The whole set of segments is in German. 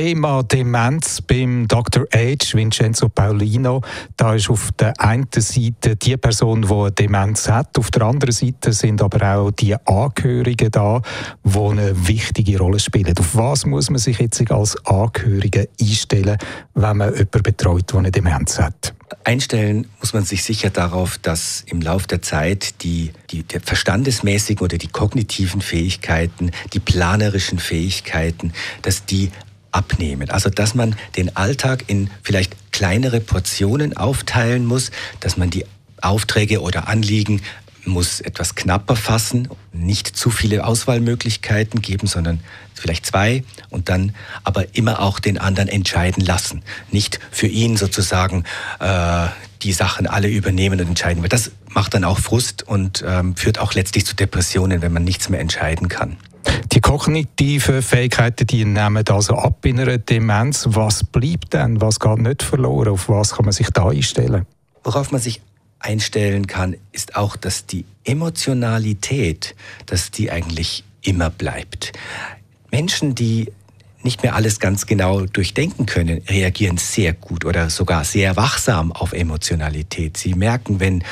Thema Demenz beim Dr. H. Vincenzo Paulino. Da ist auf der einen Seite die Person, die eine Demenz hat. Auf der anderen Seite sind aber auch die Angehörigen da, die eine wichtige Rolle spielen. Auf was muss man sich jetzt als Angehörige einstellen, wenn man jemanden betreut, der eine Demenz hat? Einstellen muss man sich sicher darauf, dass im Laufe der Zeit die, die, die verstandesmäßigen oder die kognitiven Fähigkeiten, die planerischen Fähigkeiten, dass die abnehmen. Also dass man den Alltag in vielleicht kleinere Portionen aufteilen muss, dass man die Aufträge oder Anliegen muss etwas knapper fassen, nicht zu viele Auswahlmöglichkeiten geben, sondern vielleicht zwei und dann aber immer auch den anderen entscheiden lassen. Nicht für ihn sozusagen äh, die Sachen alle übernehmen und entscheiden. Weil das macht dann auch Frust und ähm, führt auch letztlich zu Depressionen, wenn man nichts mehr entscheiden kann. Die kognitiven Fähigkeiten, die nehmen also ab in einer Demenz. Was bleibt denn? Was geht nicht verloren? Auf was kann man sich da einstellen? Worauf man sich einstellen kann, ist auch, dass die Emotionalität, dass die eigentlich immer bleibt. Menschen, die nicht mehr alles ganz genau durchdenken können, reagieren sehr gut oder sogar sehr wachsam auf Emotionalität. Sie merken, wenn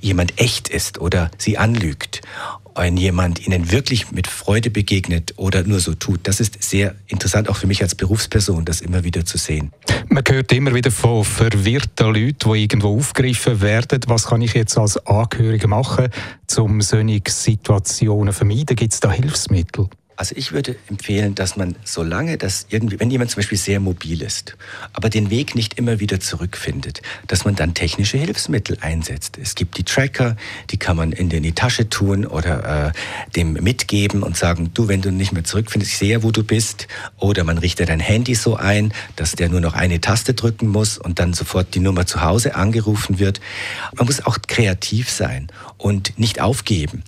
jemand echt ist oder sie anlügt wenn jemand ihnen wirklich mit Freude begegnet oder nur so tut. Das ist sehr interessant, auch für mich als Berufsperson, das immer wieder zu sehen. Man hört immer wieder von verwirrten Leuten, die irgendwo aufgegriffen werden. Was kann ich jetzt als Angehöriger machen, um solche Situationen zu vermeiden? Gibt es da Hilfsmittel? Also ich würde empfehlen, dass man, solange das irgendwie, wenn jemand zum Beispiel sehr mobil ist, aber den Weg nicht immer wieder zurückfindet, dass man dann technische Hilfsmittel einsetzt. Es gibt die Tracker, die kann man in die Tasche tun oder äh, dem mitgeben und sagen, du, wenn du nicht mehr zurückfindest, ich sehe, wo du bist. Oder man richtet dein Handy so ein, dass der nur noch eine Taste drücken muss und dann sofort die Nummer zu Hause angerufen wird. Man muss auch kreativ sein und nicht aufgeben.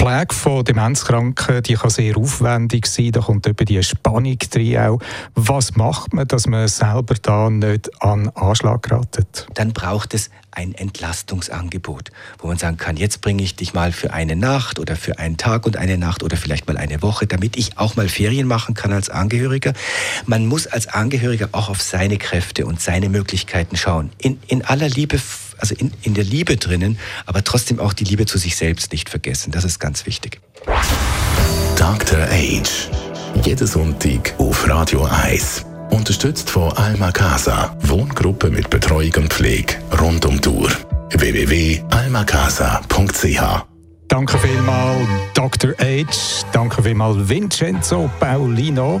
Pflege von Demenzkranken die kann sehr aufwendig sein, da kommt eben die Spannung drin auch. Was macht man, dass man selber da nicht an Anschlag geratet? Dann braucht es ein Entlastungsangebot, wo man sagen kann, jetzt bringe ich dich mal für eine Nacht oder für einen Tag und eine Nacht oder vielleicht mal eine Woche, damit ich auch mal Ferien machen kann als Angehöriger. Man muss als Angehöriger auch auf seine Kräfte und seine Möglichkeiten schauen. In, in aller Liebe also in, in der Liebe drinnen, aber trotzdem auch die Liebe zu sich selbst nicht vergessen. Das ist ganz wichtig. Dr. Age. Jeden Sonntag auf Radio 1. Unterstützt von Alma Casa. Wohngruppe mit Betreuung und Pflege rund um Tour. www.almacasa.ch Danke vielmals, Dr. H. Danke vielmals, Vincenzo Paulino.